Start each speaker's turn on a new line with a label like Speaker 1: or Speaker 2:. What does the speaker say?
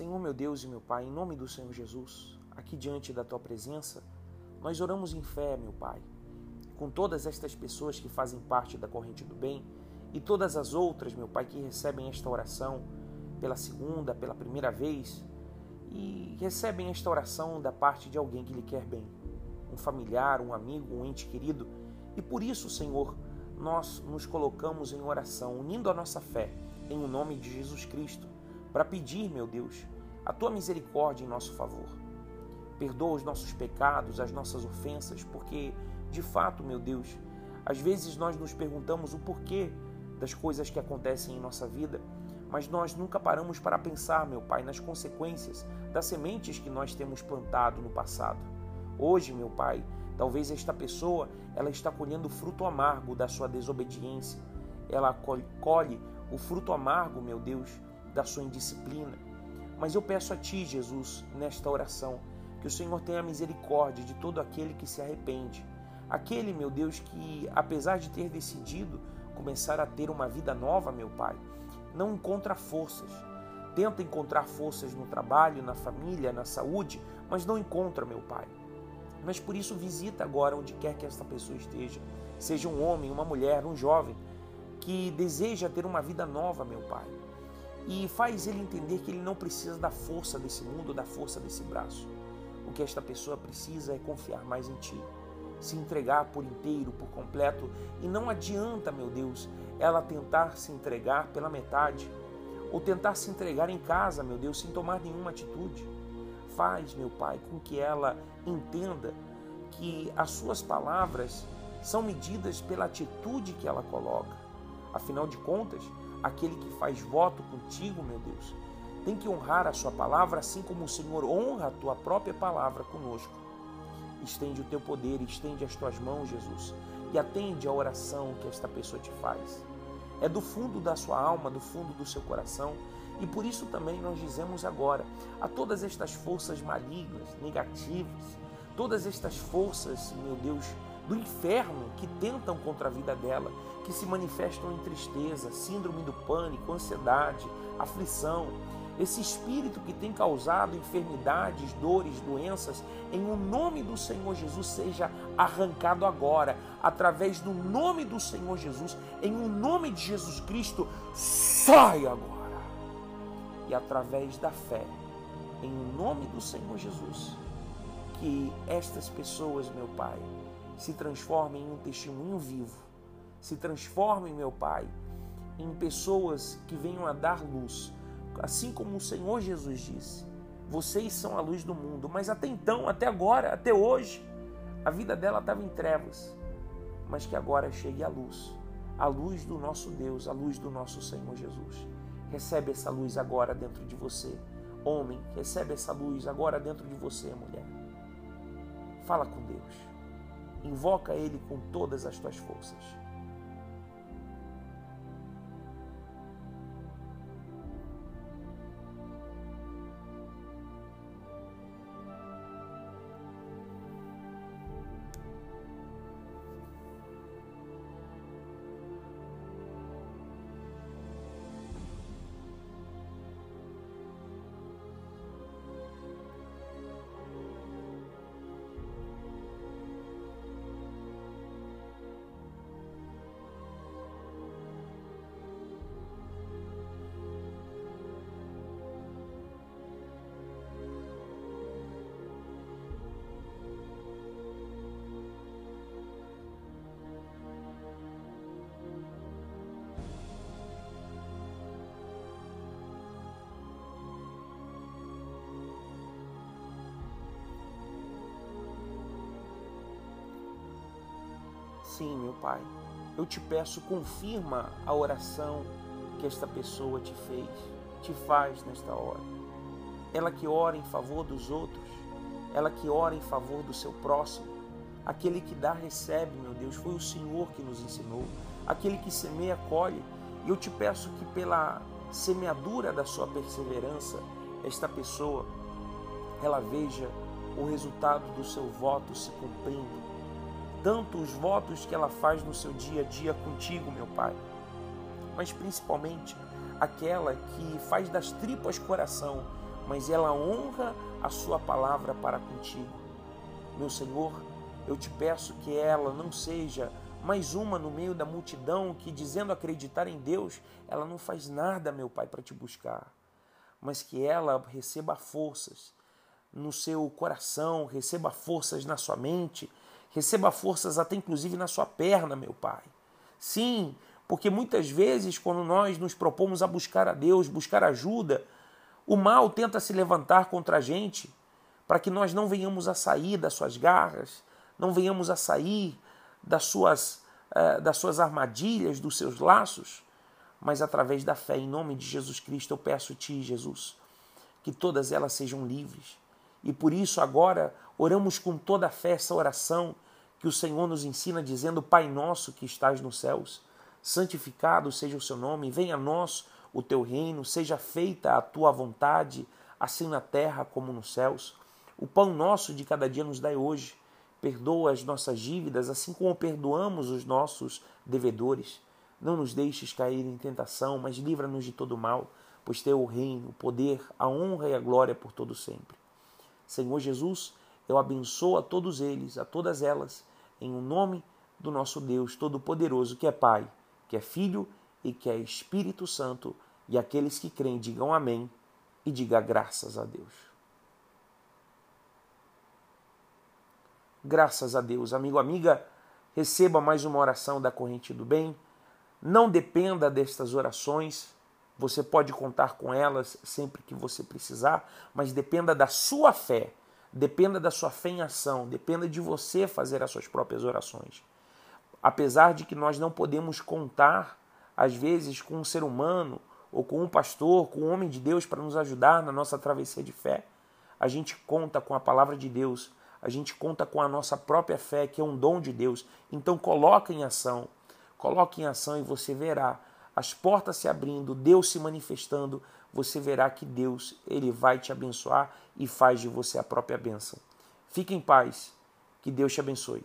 Speaker 1: Senhor meu Deus e meu Pai, em nome do Senhor Jesus, aqui diante da tua presença, nós oramos em fé, meu Pai, com todas estas pessoas que fazem parte da corrente do bem e todas as outras, meu Pai, que recebem esta oração pela segunda, pela primeira vez e recebem esta oração da parte de alguém que lhe quer bem, um familiar, um amigo, um ente querido, e por isso, Senhor, nós nos colocamos em oração, unindo a nossa fé em o nome de Jesus Cristo, para pedir, meu Deus, a tua misericórdia em nosso favor. Perdoa os nossos pecados, as nossas ofensas, porque, de fato, meu Deus, às vezes nós nos perguntamos o porquê das coisas que acontecem em nossa vida, mas nós nunca paramos para pensar, meu Pai, nas consequências das sementes que nós temos plantado no passado. Hoje, meu Pai, talvez esta pessoa ela está colhendo o fruto amargo da sua desobediência. Ela colhe o fruto amargo, meu Deus, da sua indisciplina. Mas eu peço a Ti, Jesus, nesta oração, que o Senhor tenha misericórdia de todo aquele que se arrepende. Aquele, meu Deus, que apesar de ter decidido começar a ter uma vida nova, meu Pai, não encontra forças. Tenta encontrar forças no trabalho, na família, na saúde, mas não encontra, meu Pai. Mas por isso visita agora onde quer que esta pessoa esteja, seja um homem, uma mulher, um jovem, que deseja ter uma vida nova, meu Pai. E faz ele entender que ele não precisa da força desse mundo, da força desse braço. O que esta pessoa precisa é confiar mais em Ti, se entregar por inteiro, por completo, e não adianta, meu Deus, ela tentar se entregar pela metade, ou tentar se entregar em casa, meu Deus, sem tomar nenhuma atitude. Faz, meu Pai, com que ela entenda que as suas palavras são medidas pela atitude que ela coloca. Afinal de contas, aquele que faz voto contigo, meu Deus, tem que honrar a sua palavra assim como o Senhor honra a tua própria palavra conosco. Estende o teu poder, estende as tuas mãos, Jesus, e atende a oração que esta pessoa te faz. É do fundo da sua alma, do fundo do seu coração, e por isso também nós dizemos agora a todas estas forças malignas, negativas, todas estas forças, meu Deus, do inferno que tentam contra a vida dela, que se manifestam em tristeza, síndrome do pânico, ansiedade, aflição, esse espírito que tem causado enfermidades, dores, doenças, em o nome do Senhor Jesus seja arrancado agora, através do nome do Senhor Jesus, em o nome de Jesus Cristo, sai agora. E através da fé, em o nome do Senhor Jesus, que estas pessoas, meu Pai, se transformem em um testemunho vivo, se transformem, meu Pai, em pessoas que venham a dar luz assim como o Senhor Jesus disse: vocês são a luz do mundo. Mas até então, até agora, até hoje, a vida dela estava em trevas. Mas que agora chegue a luz, a luz do nosso Deus, a luz do nosso Senhor Jesus. Recebe essa luz agora dentro de você. Homem, recebe essa luz agora dentro de você, mulher. Fala com Deus. Invoca Ele com todas as tuas forças. Sim, meu Pai, eu te peço, confirma a oração que esta pessoa te fez, te faz nesta hora. Ela que ora em favor dos outros, ela que ora em favor do seu próximo, aquele que dá, recebe, meu Deus, foi o Senhor que nos ensinou, aquele que semeia, colhe. E eu te peço que pela semeadura da sua perseverança, esta pessoa, ela veja o resultado do seu voto se cumprindo tanto os votos que ela faz no seu dia a dia contigo, meu Pai, mas principalmente aquela que faz das tripas coração mas ela honra a sua palavra para contigo. Meu Senhor, eu te peço que ela não seja mais uma no meio da multidão que, dizendo acreditar em Deus, ela não faz nada, meu Pai, para te buscar, mas que ela receba forças no seu coração, receba forças na sua mente, receba forças até inclusive na sua perna, meu Pai. Sim, porque muitas vezes, quando nós nos propomos a buscar a Deus, buscar ajuda, o mal tenta se levantar contra a gente para que nós não venhamos a sair das suas garras, não venhamos a sair das suas, uh, das suas armadilhas, dos seus laços, mas através da fé em nome de Jesus Cristo eu peço-te, Jesus, que todas elas sejam livres. E por isso agora oramos com toda a fé essa oração que o Senhor nos ensina, dizendo: Pai nosso que estás nos céus, santificado seja o seu nome, venha a nós o teu reino, seja feita a tua vontade, assim na terra como nos céus. O pão nosso de cada dia nos dai hoje Perdoa as nossas dívidas, assim como perdoamos os nossos devedores. Não nos deixes cair em tentação, mas livra-nos de todo mal, pois teu o reino, o poder, a honra e a glória por todo sempre. Senhor Jesus, eu abençoo a todos eles, a todas elas, em o um nome do nosso Deus Todo-Poderoso, que é Pai, que é Filho e que é Espírito Santo, e aqueles que creem digam amém e diga graças a Deus. Graças a Deus. Amigo, amiga, receba mais uma oração da corrente do bem. Não dependa destas orações. Você pode contar com elas sempre que você precisar, mas dependa da sua fé. Dependa da sua fé em ação, dependa de você fazer as suas próprias orações. Apesar de que nós não podemos contar, às vezes, com um ser humano, ou com um pastor, com um homem de Deus para nos ajudar na nossa travessia de fé, a gente conta com a palavra de Deus a gente conta com a nossa própria fé, que é um dom de Deus. Então coloque em ação, coloque em ação e você verá as portas se abrindo, Deus se manifestando, você verá que Deus, ele vai te abençoar e faz de você a própria bênção. Fique em paz, que Deus te abençoe.